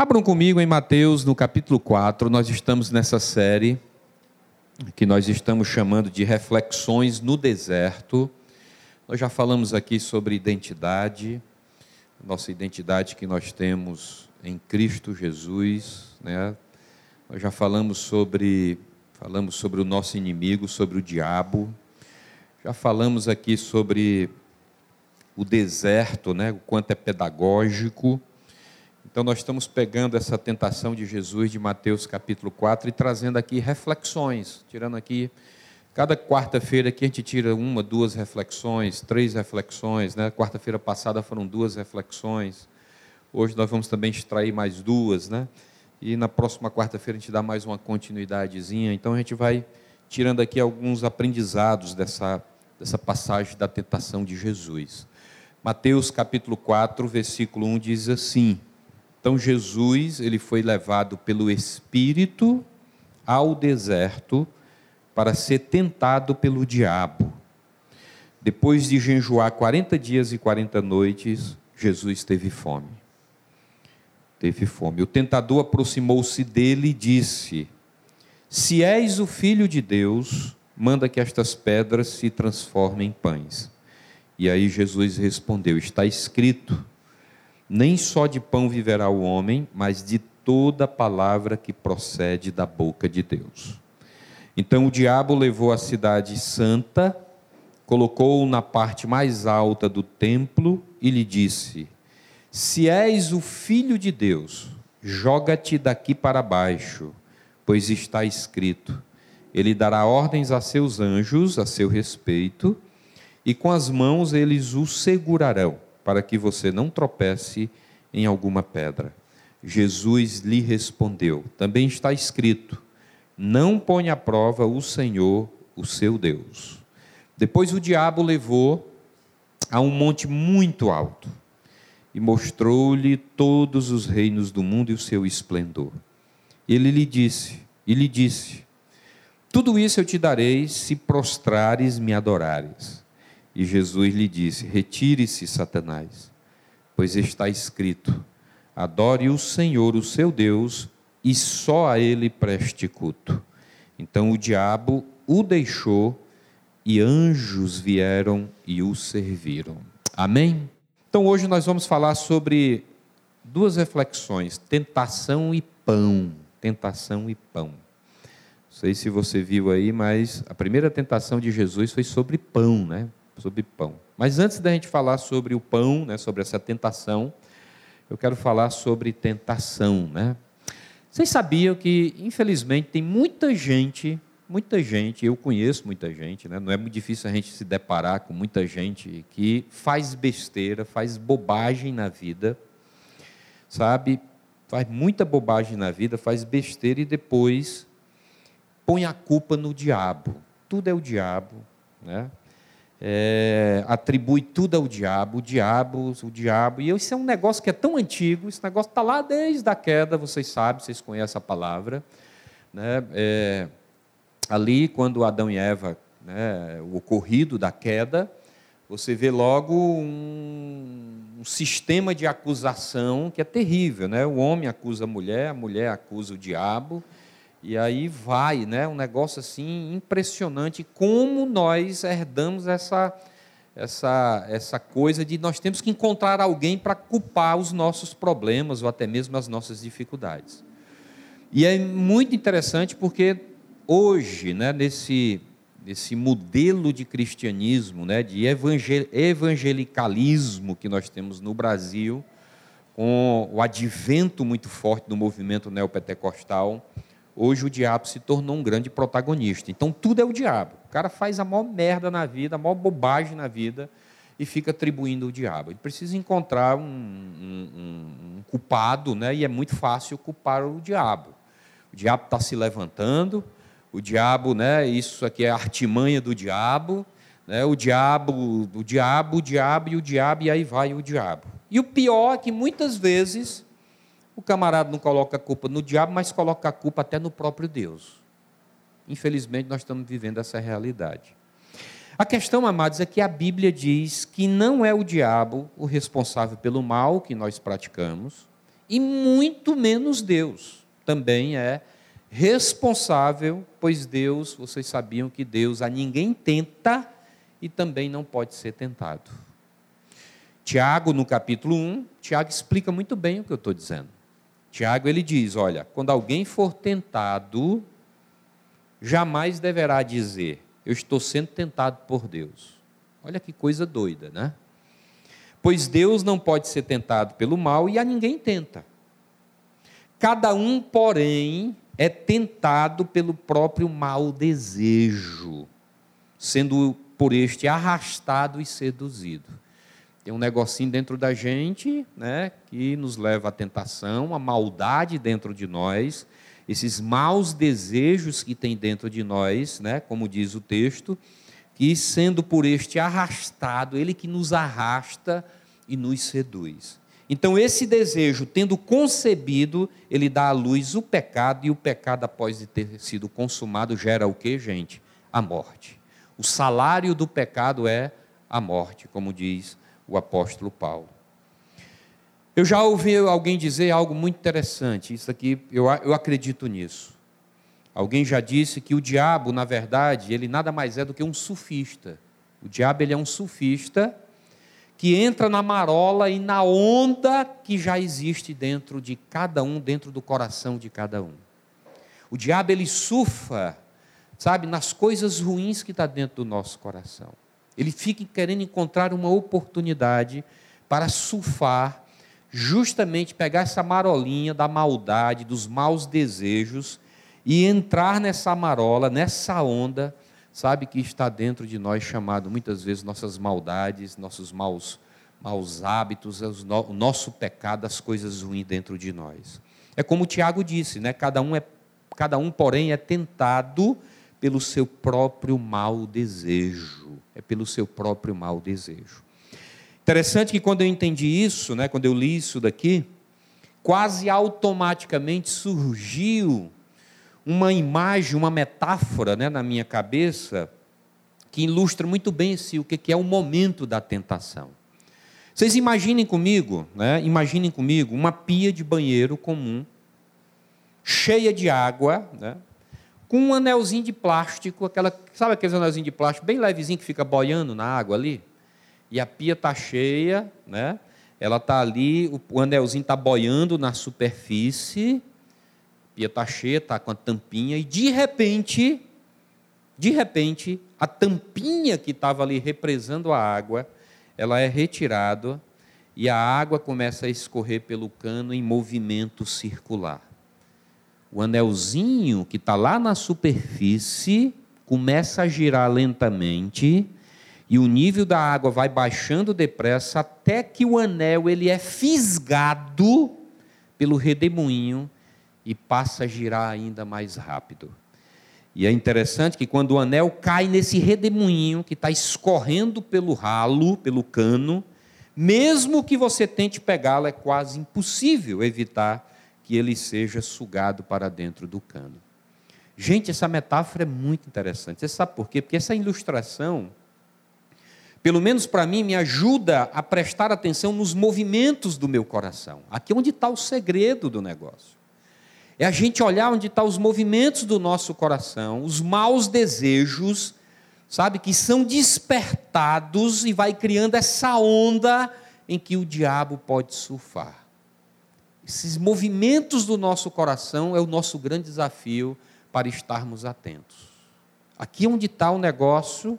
Abram comigo em Mateus, no capítulo 4, nós estamos nessa série que nós estamos chamando de Reflexões no Deserto. Nós já falamos aqui sobre identidade, nossa identidade que nós temos em Cristo Jesus, né? Nós já falamos sobre falamos sobre o nosso inimigo, sobre o diabo. Já falamos aqui sobre o deserto, né? O quanto é pedagógico. Então, nós estamos pegando essa tentação de Jesus de Mateus capítulo 4 e trazendo aqui reflexões, tirando aqui. Cada quarta-feira aqui a gente tira uma, duas reflexões, três reflexões. Né? Quarta-feira passada foram duas reflexões. Hoje nós vamos também extrair mais duas, né? E na próxima quarta-feira a gente dá mais uma continuidadezinha. Então a gente vai tirando aqui alguns aprendizados dessa, dessa passagem da tentação de Jesus. Mateus capítulo 4, versículo 1 diz assim: então Jesus, ele foi levado pelo Espírito ao deserto para ser tentado pelo diabo. Depois de jejuar 40 dias e 40 noites, Jesus teve fome. Teve fome. O tentador aproximou-se dele e disse: Se és o filho de Deus, manda que estas pedras se transformem em pães. E aí Jesus respondeu: Está escrito nem só de pão viverá o homem, mas de toda palavra que procede da boca de Deus. Então o diabo levou a cidade santa, colocou-o na parte mais alta do templo e lhe disse: Se és o filho de Deus, joga-te daqui para baixo, pois está escrito: Ele dará ordens a seus anjos a seu respeito, e com as mãos eles o segurarão para que você não tropece em alguma pedra. Jesus lhe respondeu: Também está escrito: Não ponha à prova o Senhor, o seu Deus. Depois o diabo levou a um monte muito alto e mostrou-lhe todos os reinos do mundo e o seu esplendor. Ele lhe disse, e lhe disse: Tudo isso eu te darei se prostrares me adorares. E Jesus lhe disse: Retire-se, Satanás, pois está escrito: Adore o Senhor, o seu Deus, e só a ele preste culto. Então o diabo o deixou e anjos vieram e o serviram. Amém? Então hoje nós vamos falar sobre duas reflexões: tentação e pão. Tentação e pão. Não sei se você viu aí, mas a primeira tentação de Jesus foi sobre pão, né? Sobre pão. Mas antes da gente falar sobre o pão, né, sobre essa tentação, eu quero falar sobre tentação, né? Vocês sabiam que, infelizmente, tem muita gente, muita gente, eu conheço muita gente, né? não é muito difícil a gente se deparar com muita gente que faz besteira, faz bobagem na vida, sabe? Faz muita bobagem na vida, faz besteira e depois põe a culpa no diabo. Tudo é o diabo, né? É, atribui tudo ao diabo, o diabo, o diabo. E isso é um negócio que é tão antigo, esse negócio está lá desde a queda, vocês sabem, vocês conhecem a palavra. Né? É, ali, quando Adão e Eva, né, o ocorrido da queda, você vê logo um, um, sistema de acusação que é terrível. Né? O homem acusa a mulher, a mulher acusa o diabo. E aí vai, né? Um negócio assim impressionante como nós herdamos essa essa essa coisa de nós temos que encontrar alguém para culpar os nossos problemas ou até mesmo as nossas dificuldades. E é muito interessante porque hoje, né, nesse nesse modelo de cristianismo, né, de evangelicalismo que nós temos no Brasil, com o advento muito forte do movimento neopentecostal, Hoje o diabo se tornou um grande protagonista. Então tudo é o diabo. O cara faz a maior merda na vida, a maior bobagem na vida e fica atribuindo o diabo. Ele precisa encontrar um, um, um culpado, né? e é muito fácil culpar o diabo. O diabo está se levantando, o diabo, né? isso aqui é a artimanha do diabo, né? o diabo, o diabo, o diabo e o diabo, e aí vai o diabo. E o pior é que muitas vezes o camarada não coloca a culpa no diabo, mas coloca a culpa até no próprio Deus. Infelizmente, nós estamos vivendo essa realidade. A questão, amados, é que a Bíblia diz que não é o diabo o responsável pelo mal que nós praticamos, E muito menos Deus também é responsável, pois Deus, vocês sabiam que Deus a ninguém tenta e também não pode ser tentado. Tiago, no capítulo 1, Tiago explica muito bem o que eu estou dizendo. Tiago ele diz: olha, quando alguém for tentado, jamais deverá dizer, eu estou sendo tentado por Deus. Olha que coisa doida, né? Pois Deus não pode ser tentado pelo mal e a ninguém tenta. Cada um, porém, é tentado pelo próprio mau desejo, sendo por este arrastado e seduzido. Tem um negocinho dentro da gente, né, que nos leva à tentação, a maldade dentro de nós, esses maus desejos que tem dentro de nós, né, como diz o texto, que sendo por este arrastado, ele que nos arrasta e nos seduz. Então, esse desejo, tendo concebido, ele dá à luz o pecado, e o pecado, após ter sido consumado, gera o que, gente? A morte. O salário do pecado é a morte, como diz o apóstolo Paulo. Eu já ouvi alguém dizer algo muito interessante, isso aqui, eu, eu acredito nisso. Alguém já disse que o diabo, na verdade, ele nada mais é do que um sufista. O diabo ele é um sufista que entra na marola e na onda que já existe dentro de cada um, dentro do coração de cada um. O diabo ele surfa, sabe, nas coisas ruins que está dentro do nosso coração. Ele fica querendo encontrar uma oportunidade para surfar, justamente pegar essa marolinha da maldade, dos maus desejos e entrar nessa marola, nessa onda, sabe, que está dentro de nós, chamado muitas vezes nossas maldades, nossos maus, maus hábitos, o nosso pecado, as coisas ruins dentro de nós. É como o Tiago disse, né? cada, um é, cada um, porém, é tentado pelo seu próprio mau desejo é pelo seu próprio mau desejo. Interessante que quando eu entendi isso, né, quando eu li isso daqui, quase automaticamente surgiu uma imagem, uma metáfora né, na minha cabeça que ilustra muito bem esse, o que é o momento da tentação. Vocês imaginem comigo, né, imaginem comigo uma pia de banheiro comum, cheia de água, né, com um anelzinho de plástico, aquela, sabe aquele anelzinho de plástico bem levezinho que fica boiando na água ali? E a pia está cheia, né? ela está ali, o anelzinho está boiando na superfície, a pia está cheia, está com a tampinha, e de repente, de repente, a tampinha que estava ali represando a água, ela é retirada e a água começa a escorrer pelo cano em movimento circular o anelzinho que está lá na superfície começa a girar lentamente e o nível da água vai baixando depressa até que o anel ele é fisgado pelo redemoinho e passa a girar ainda mais rápido. E é interessante que quando o anel cai nesse redemoinho que está escorrendo pelo ralo, pelo cano, mesmo que você tente pegá-lo, é quase impossível evitar que ele seja sugado para dentro do cano. Gente, essa metáfora é muito interessante. Você sabe por quê? Porque essa ilustração, pelo menos para mim, me ajuda a prestar atenção nos movimentos do meu coração. Aqui é onde está o segredo do negócio. É a gente olhar onde estão tá os movimentos do nosso coração, os maus desejos, sabe, que são despertados e vai criando essa onda em que o diabo pode surfar. Esses movimentos do nosso coração é o nosso grande desafio para estarmos atentos. Aqui é onde está o negócio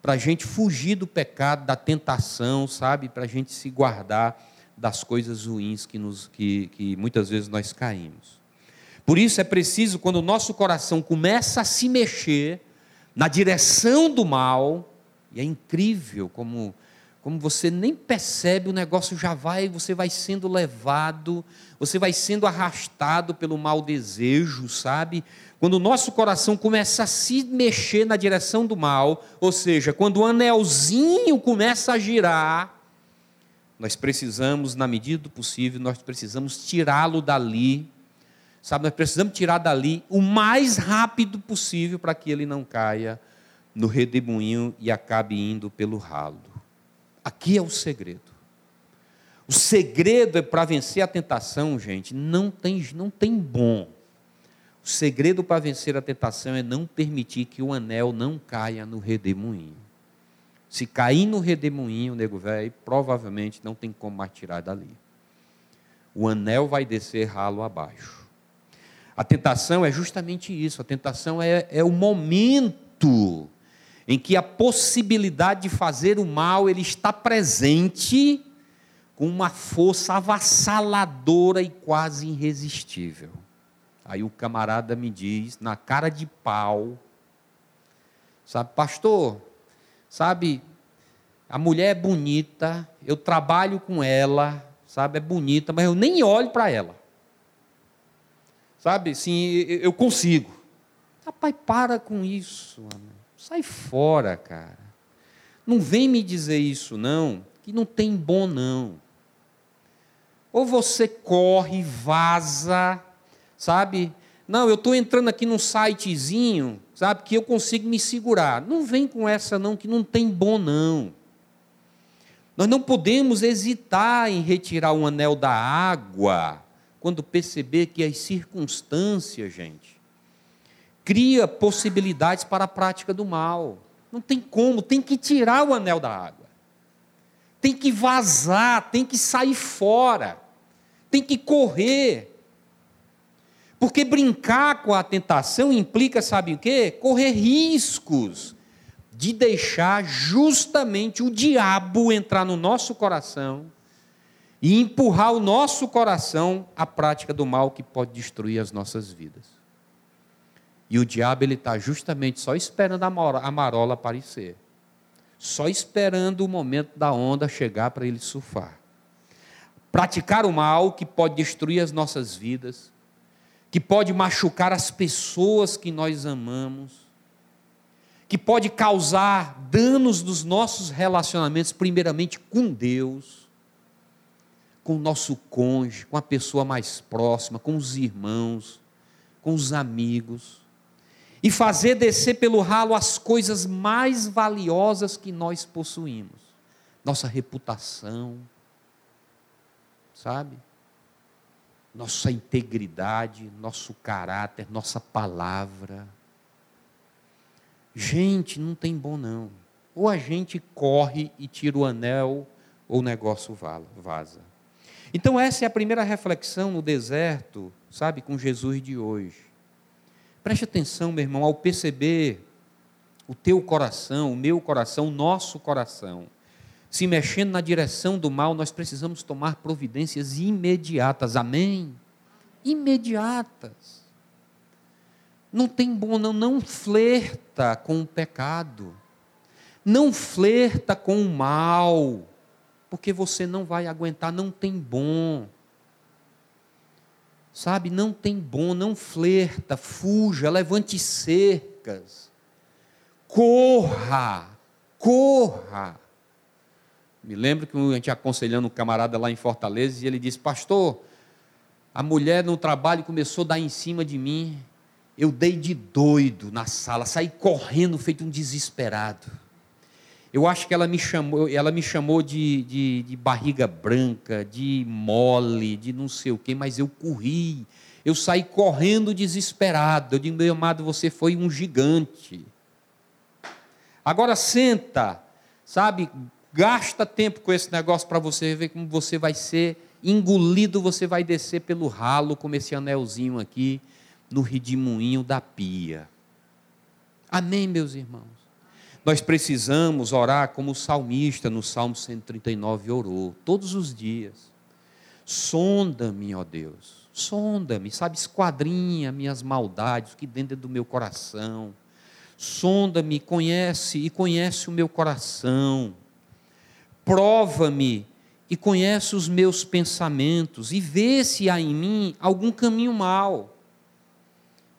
para a gente fugir do pecado, da tentação, sabe? Para a gente se guardar das coisas ruins que, nos, que, que muitas vezes nós caímos. Por isso é preciso, quando o nosso coração começa a se mexer na direção do mal, e é incrível como como você nem percebe, o negócio já vai, você vai sendo levado, você vai sendo arrastado pelo mau desejo, sabe? Quando o nosso coração começa a se mexer na direção do mal, ou seja, quando o anelzinho começa a girar, nós precisamos, na medida do possível, nós precisamos tirá-lo dali, sabe? Nós precisamos tirar dali o mais rápido possível para que ele não caia no redemoinho e acabe indo pelo ralo. Aqui é o segredo. O segredo é para vencer a tentação, gente, não tem, não tem bom. O segredo para vencer a tentação é não permitir que o anel não caia no redemoinho. Se cair no redemoinho, nego velho, provavelmente não tem como mais tirar dali. O anel vai descer ralo abaixo. A tentação é justamente isso. A tentação é, é o momento em que a possibilidade de fazer o mal ele está presente com uma força avassaladora e quase irresistível. Aí o camarada me diz, na cara de pau, sabe, pastor, sabe, a mulher é bonita, eu trabalho com ela, sabe, é bonita, mas eu nem olho para ela. Sabe, sim, eu consigo. Rapaz, para com isso, mano. Sai fora, cara. Não vem me dizer isso, não, que não tem bom, não. Ou você corre, vaza, sabe? Não, eu estou entrando aqui num sitezinho, sabe, que eu consigo me segurar. Não vem com essa, não, que não tem bom, não. Nós não podemos hesitar em retirar o anel da água quando perceber que as circunstâncias, gente, cria possibilidades para a prática do mal. Não tem como, tem que tirar o anel da água. Tem que vazar, tem que sair fora tem que correr. Porque brincar com a tentação implica, sabe o quê? Correr riscos de deixar justamente o diabo entrar no nosso coração e empurrar o nosso coração à prática do mal que pode destruir as nossas vidas. E o diabo ele está justamente só esperando a marola aparecer, só esperando o momento da onda chegar para ele surfar. Praticar o mal que pode destruir as nossas vidas, que pode machucar as pessoas que nós amamos, que pode causar danos nos nossos relacionamentos, primeiramente com Deus, com o nosso cônjuge, com a pessoa mais próxima, com os irmãos, com os amigos, e fazer descer pelo ralo as coisas mais valiosas que nós possuímos, nossa reputação, sabe? Nossa integridade, nosso caráter, nossa palavra. Gente, não tem bom não. Ou a gente corre e tira o anel, ou o negócio vaza. Então, essa é a primeira reflexão no deserto, sabe, com Jesus de hoje. Preste atenção, meu irmão, ao perceber o teu coração, o meu coração, o nosso coração se mexendo na direção do mal, nós precisamos tomar providências imediatas. Amém? Imediatas. Não tem bom, não, não flerta com o pecado. Não flerta com o mal, porque você não vai aguentar, não tem bom. Sabe, não tem bom, não flerta, fuja, levante cercas. Corra, corra me lembro que a gente aconselhando um camarada lá em Fortaleza e ele disse: Pastor, a mulher no trabalho começou a dar em cima de mim. Eu dei de doido na sala, saí correndo, feito um desesperado. Eu acho que ela me chamou, ela me chamou de, de, de barriga branca, de mole, de não sei o quê, mas eu corri. Eu saí correndo desesperado. Eu disse, meu amado, você foi um gigante. Agora senta, sabe, Gasta tempo com esse negócio para você ver como você vai ser engolido, você vai descer pelo ralo, como esse anelzinho aqui, no redemoinho da pia. Amém, meus irmãos? Nós precisamos orar como o salmista no Salmo 139 orou, todos os dias. Sonda-me, ó Deus, sonda-me, sabe, esquadrinha minhas maldades, o que dentro do meu coração. Sonda-me, conhece e conhece o meu coração prova-me e conhece os meus pensamentos, e vê se há em mim algum caminho mau,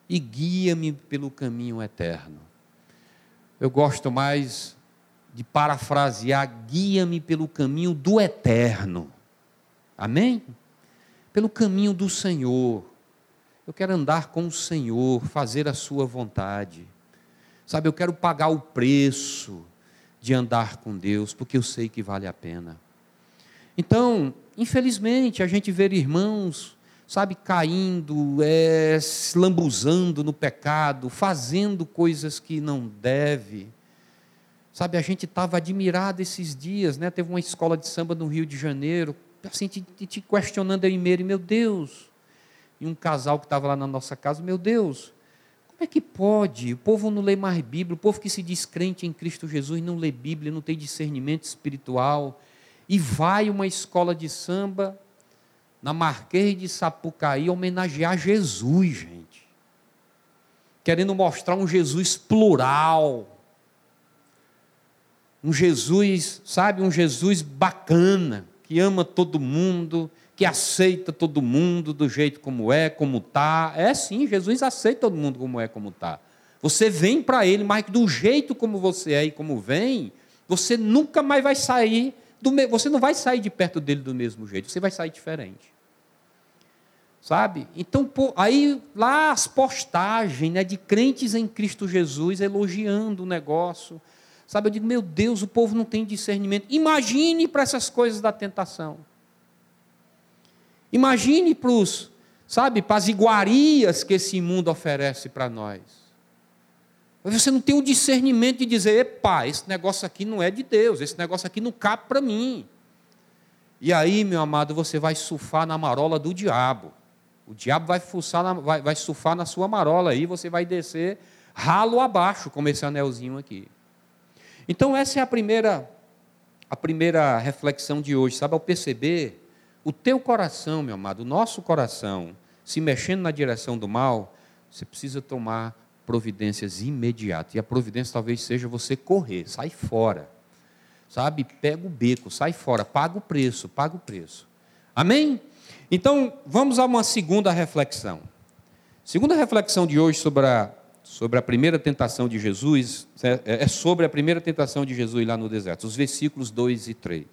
e guia-me pelo caminho eterno. Eu gosto mais de parafrasear: guia-me pelo caminho do eterno. Amém? Pelo caminho do Senhor. Eu quero andar com o Senhor, fazer a Sua vontade. Sabe, eu quero pagar o preço de andar com Deus, porque eu sei que vale a pena. Então, infelizmente, a gente vê irmãos, sabe, caindo, é, lambuzando no pecado, fazendo coisas que não deve. Sabe, a gente estava admirado esses dias, né? Teve uma escola de samba no Rio de Janeiro, assim, te, te questionando aí mesmo, meu Deus. E um casal que estava lá na nossa casa, meu Deus, como é que pode? O povo não lê mais Bíblia, o povo que se diz crente em Cristo Jesus não lê Bíblia, não tem discernimento espiritual, e vai uma escola de samba na Marquês de Sapucaí homenagear Jesus, gente. Querendo mostrar um Jesus plural. Um Jesus, sabe, um Jesus bacana, que ama todo mundo, que aceita todo mundo do jeito como é, como está. É sim, Jesus aceita todo mundo como é, como está. Você vem para Ele, mas do jeito como você é e como vem, você nunca mais vai sair, me... você não vai sair de perto dele do mesmo jeito, você vai sair diferente. Sabe? Então, aí lá as postagens né, de crentes em Cristo Jesus elogiando o negócio. Sabe, eu digo, meu Deus, o povo não tem discernimento. Imagine para essas coisas da tentação. Imagine para os, sabe, para as iguarias que esse mundo oferece para nós. Você não tem o discernimento de dizer, epa, esse negócio aqui não é de Deus, esse negócio aqui não cabe para mim. E aí, meu amado, você vai surfar na marola do diabo. O diabo vai, na, vai, vai surfar na sua marola aí, você vai descer ralo abaixo, como esse anelzinho aqui. Então, essa é a primeira, a primeira reflexão de hoje, sabe? Ao perceber o teu coração, meu amado, o nosso coração, se mexendo na direção do mal, você precisa tomar providências imediatas. E a providência talvez seja você correr, sai fora. Sabe? Pega o beco, sai fora, paga o preço, paga o preço. Amém? Então, vamos a uma segunda reflexão. Segunda reflexão de hoje sobre a, sobre a primeira tentação de Jesus, é, é sobre a primeira tentação de Jesus lá no deserto, os versículos 2 e 3.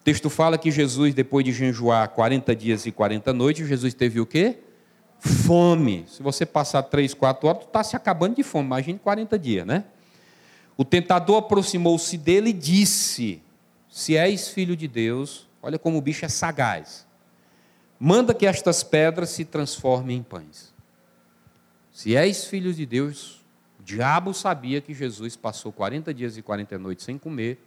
O texto fala que Jesus, depois de jejuar 40 dias e 40 noites, Jesus teve o quê? Fome. Se você passar 3, 4 horas, tu está se acabando de fome. Imagine 40 dias, né? O tentador aproximou-se dele e disse: Se és filho de Deus, olha como o bicho é sagaz. Manda que estas pedras se transformem em pães. Se és filho de Deus, o diabo sabia que Jesus passou 40 dias e 40 noites sem comer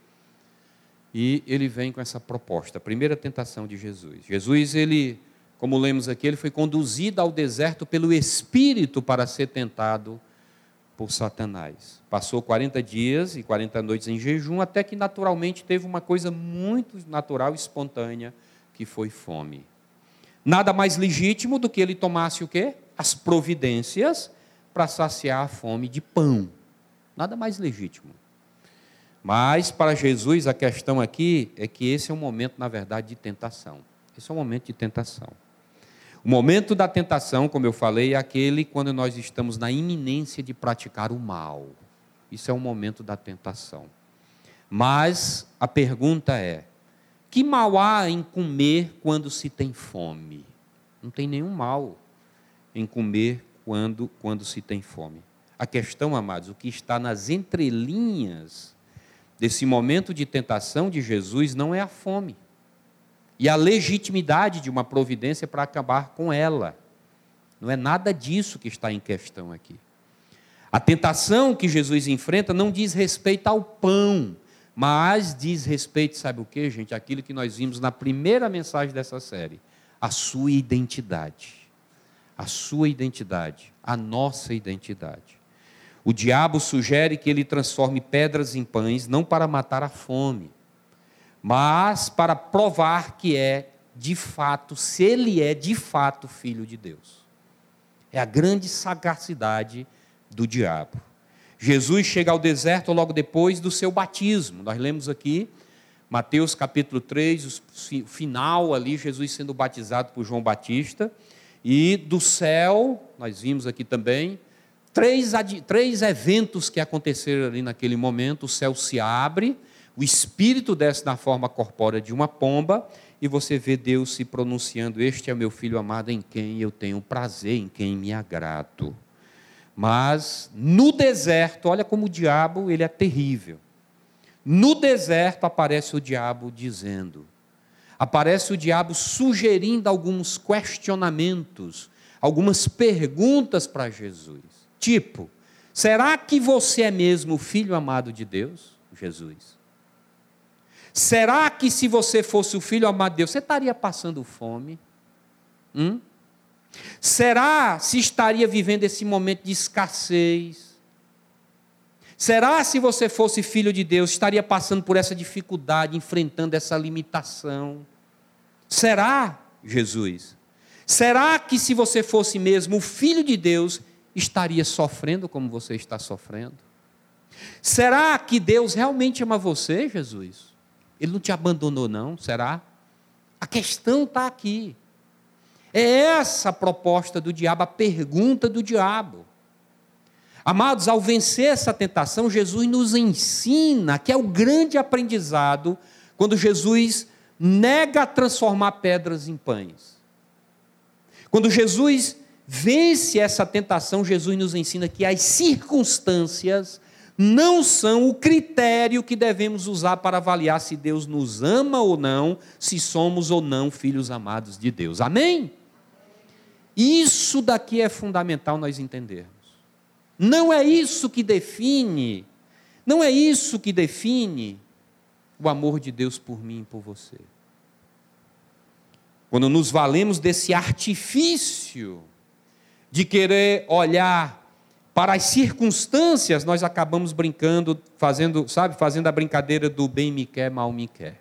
e ele vem com essa proposta, a primeira tentação de Jesus. Jesus, ele, como lemos aqui, ele foi conduzido ao deserto pelo Espírito para ser tentado por Satanás. Passou 40 dias e 40 noites em jejum, até que naturalmente teve uma coisa muito natural e espontânea, que foi fome. Nada mais legítimo do que ele tomasse o quê? As providências para saciar a fome de pão. Nada mais legítimo. Mas para Jesus a questão aqui é que esse é um momento, na verdade, de tentação. Esse é um momento de tentação. O momento da tentação, como eu falei, é aquele quando nós estamos na iminência de praticar o mal. Isso é um momento da tentação. Mas a pergunta é: que mal há em comer quando se tem fome? Não tem nenhum mal em comer quando, quando se tem fome. A questão, amados, o que está nas entrelinhas desse momento de tentação de Jesus não é a fome e a legitimidade de uma providência para acabar com ela. Não é nada disso que está em questão aqui. A tentação que Jesus enfrenta não diz respeito ao pão, mas diz respeito, sabe o que, gente? Aquilo que nós vimos na primeira mensagem dessa série: a sua identidade. A sua identidade, a nossa identidade. O diabo sugere que ele transforme pedras em pães, não para matar a fome, mas para provar que é, de fato, se ele é de fato filho de Deus. É a grande sagacidade do diabo. Jesus chega ao deserto logo depois do seu batismo. Nós lemos aqui, Mateus capítulo 3, o final ali, Jesus sendo batizado por João Batista. E do céu, nós vimos aqui também, três, três eventos que aconteceram ali naquele momento: o céu se abre, o espírito desce na forma corpórea de uma pomba, e você vê Deus se pronunciando: Este é meu filho amado em quem eu tenho prazer, em quem me agrado. Mas no deserto, olha como o diabo ele é terrível. No deserto aparece o diabo dizendo: aparece o diabo sugerindo alguns questionamentos, algumas perguntas para Jesus. Tipo, será que você é mesmo o filho amado de Deus, Jesus? Será que se você fosse o filho amado de Deus, você estaria passando fome? Hum? Será se estaria vivendo esse momento de escassez? Será se você fosse filho de Deus, estaria passando por essa dificuldade, enfrentando essa limitação? Será, Jesus? Será que se você fosse mesmo o filho de Deus, estaria sofrendo como você está sofrendo? Será que Deus realmente ama você, Jesus? Ele não te abandonou, não? Será? A questão está aqui. É essa a proposta do diabo, a pergunta do diabo. Amados, ao vencer essa tentação, Jesus nos ensina que é o grande aprendizado quando Jesus nega transformar pedras em pães. Quando Jesus vence essa tentação, Jesus nos ensina que as circunstâncias não são o critério que devemos usar para avaliar se Deus nos ama ou não, se somos ou não filhos amados de Deus. Amém? Isso daqui é fundamental nós entendermos. Não é isso que define, não é isso que define o amor de Deus por mim e por você. Quando nos valemos desse artifício de querer olhar para as circunstâncias, nós acabamos brincando, fazendo, sabe, fazendo a brincadeira do bem me quer, mal me quer.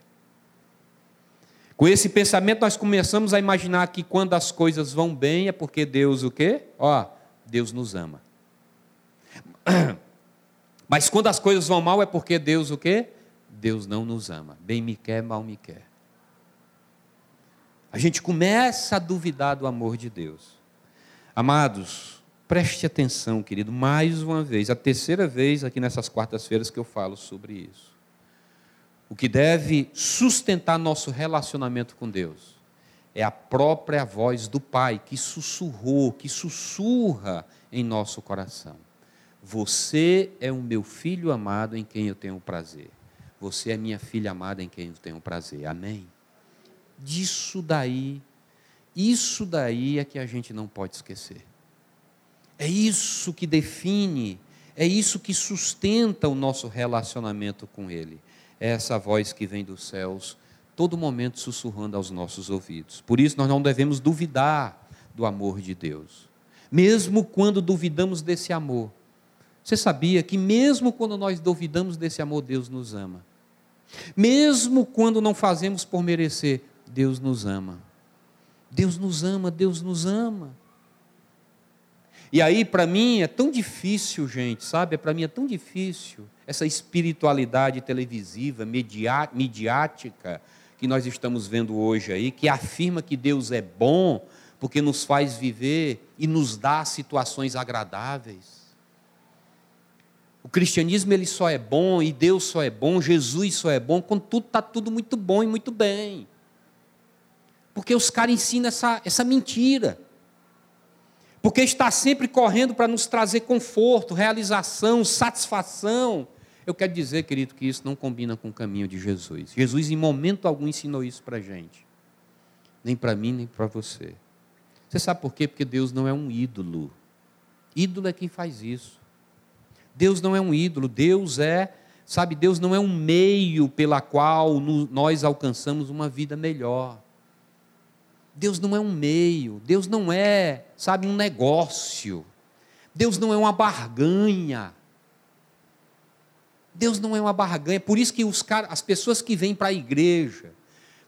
Com esse pensamento nós começamos a imaginar que quando as coisas vão bem é porque Deus o quê? Ó, Deus nos ama. Mas quando as coisas vão mal é porque Deus o quê? Deus não nos ama. Bem me quer, mal me quer. A gente começa a duvidar do amor de Deus. Amados, Preste atenção, querido, mais uma vez, a terceira vez aqui nessas quartas-feiras que eu falo sobre isso. O que deve sustentar nosso relacionamento com Deus é a própria voz do Pai que sussurrou, que sussurra em nosso coração. Você é o meu filho amado em quem eu tenho prazer. Você é minha filha amada em quem eu tenho prazer. Amém? Disso daí, isso daí é que a gente não pode esquecer. É isso que define, é isso que sustenta o nosso relacionamento com Ele. É essa voz que vem dos céus, todo momento sussurrando aos nossos ouvidos. Por isso, nós não devemos duvidar do amor de Deus, mesmo quando duvidamos desse amor. Você sabia que, mesmo quando nós duvidamos desse amor, Deus nos ama. Mesmo quando não fazemos por merecer, Deus nos ama. Deus nos ama, Deus nos ama. E aí, para mim, é tão difícil, gente, sabe? Para mim é tão difícil essa espiritualidade televisiva, midiática, que nós estamos vendo hoje aí, que afirma que Deus é bom porque nos faz viver e nos dá situações agradáveis. O cristianismo ele só é bom e Deus só é bom, Jesus só é bom quando tudo está tudo muito bom e muito bem. Porque os caras ensinam essa, essa mentira porque está sempre correndo para nos trazer conforto, realização, satisfação. Eu quero dizer, querido, que isso não combina com o caminho de Jesus. Jesus, em momento algum, ensinou isso para a gente. Nem para mim, nem para você. Você sabe por quê? Porque Deus não é um ídolo. Ídolo é quem faz isso. Deus não é um ídolo. Deus é, sabe, Deus não é um meio pela qual nós alcançamos uma vida melhor. Deus não é um meio, Deus não é, sabe, um negócio. Deus não é uma barganha. Deus não é uma barganha. Por isso que os as pessoas que vêm para a igreja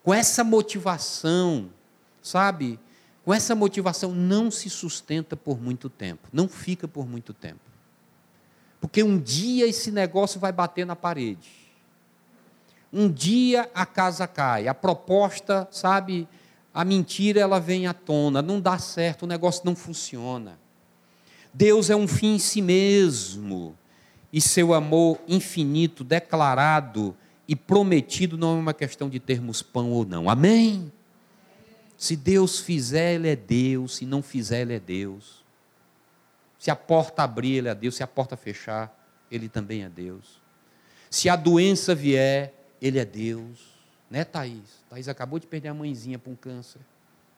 com essa motivação, sabe? Com essa motivação não se sustenta por muito tempo, não fica por muito tempo. Porque um dia esse negócio vai bater na parede. Um dia a casa cai, a proposta, sabe, a mentira ela vem à tona, não dá certo, o negócio não funciona. Deus é um fim em si mesmo, e seu amor infinito, declarado e prometido, não é uma questão de termos pão ou não. Amém? Se Deus fizer, Ele é Deus, se não fizer, Ele é Deus. Se a porta abrir, Ele é Deus, se a porta fechar, Ele também é Deus. Se a doença vier, Ele é Deus. Né, Thaís? Thaís acabou de perder a mãezinha para um câncer.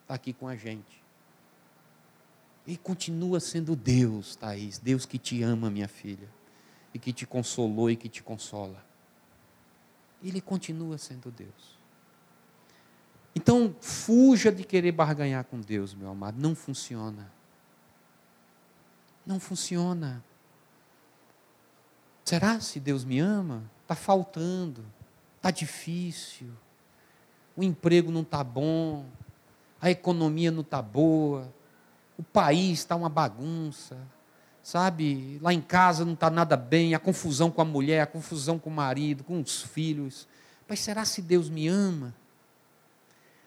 Está aqui com a gente. E continua sendo Deus, Thaís. Deus que te ama, minha filha. E que te consolou e que te consola. Ele continua sendo Deus. Então, fuja de querer barganhar com Deus, meu amado. Não funciona. Não funciona. Será se Deus me ama? Está faltando. Está difícil. O emprego não está bom. A economia não está boa o país está uma bagunça, sabe? Lá em casa não está nada bem, a confusão com a mulher, a confusão com o marido, com os filhos. Mas será se Deus me ama?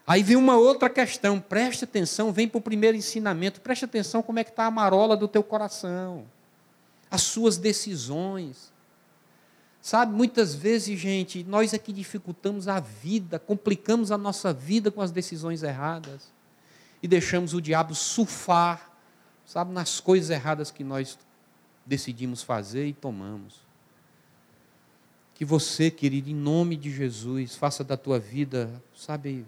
Aí vem uma outra questão, preste atenção, vem para o primeiro ensinamento, preste atenção como é que está a marola do teu coração, as suas decisões. Sabe, muitas vezes, gente, nós é que dificultamos a vida, complicamos a nossa vida com as decisões erradas e deixamos o diabo surfar, sabe, nas coisas erradas que nós decidimos fazer e tomamos. Que você, querido, em nome de Jesus, faça da tua vida, sabe,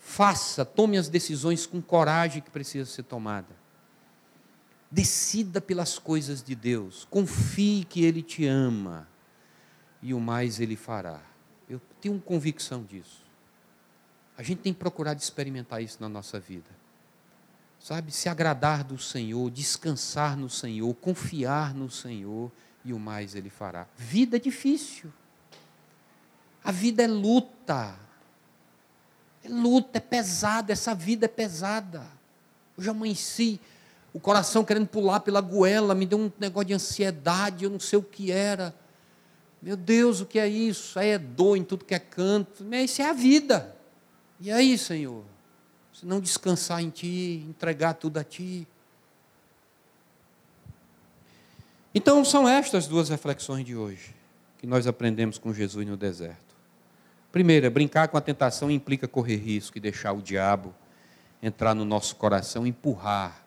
faça, tome as decisões com coragem que precisa ser tomada. Decida pelas coisas de Deus, confie que Ele te ama e o mais Ele fará. Eu tenho convicção disso. A gente tem procurado experimentar isso na nossa vida. Sabe, se agradar do Senhor, descansar no Senhor, confiar no Senhor e o mais Ele fará. Vida é difícil. A vida é luta. É luta, é pesada, essa vida é pesada. Já amanheci, o coração querendo pular pela goela, me deu um negócio de ansiedade, eu não sei o que era. Meu Deus, o que é isso? Aí é dor em tudo que é canto. Isso é a vida. E aí, Senhor? Se não descansar em Ti, entregar tudo a Ti. Então, são estas duas reflexões de hoje que nós aprendemos com Jesus no deserto. Primeira, brincar com a tentação implica correr risco e deixar o diabo entrar no nosso coração, empurrar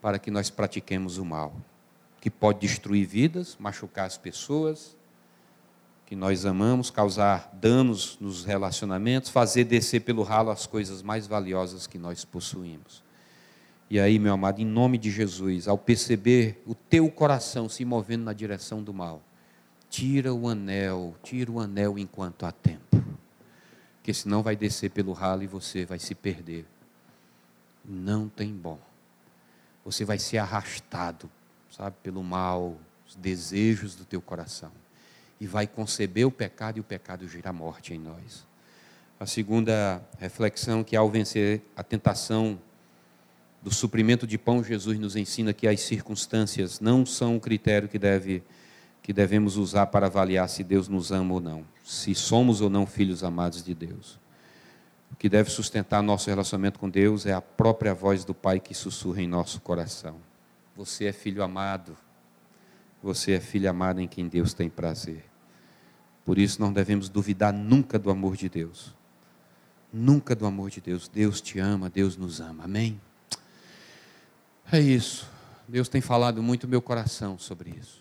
para que nós pratiquemos o mal, que pode destruir vidas, machucar as pessoas, que nós amamos, causar danos nos relacionamentos, fazer descer pelo ralo as coisas mais valiosas que nós possuímos. E aí, meu amado, em nome de Jesus, ao perceber o teu coração se movendo na direção do mal, tira o anel, tira o anel enquanto há tempo. Porque senão vai descer pelo ralo e você vai se perder. Não tem bom. Você vai ser arrastado, sabe, pelo mal, os desejos do teu coração e vai conceber o pecado e o pecado gira a morte em nós. A segunda reflexão que ao vencer a tentação do suprimento de pão, Jesus nos ensina que as circunstâncias não são o critério que deve que devemos usar para avaliar se Deus nos ama ou não, se somos ou não filhos amados de Deus. Que deve sustentar nosso relacionamento com Deus é a própria voz do Pai que sussurra em nosso coração. Você é filho amado. Você é filho amado em quem Deus tem prazer. Por isso não devemos duvidar nunca do amor de Deus. Nunca do amor de Deus. Deus te ama, Deus nos ama. Amém? É isso. Deus tem falado muito meu coração sobre isso.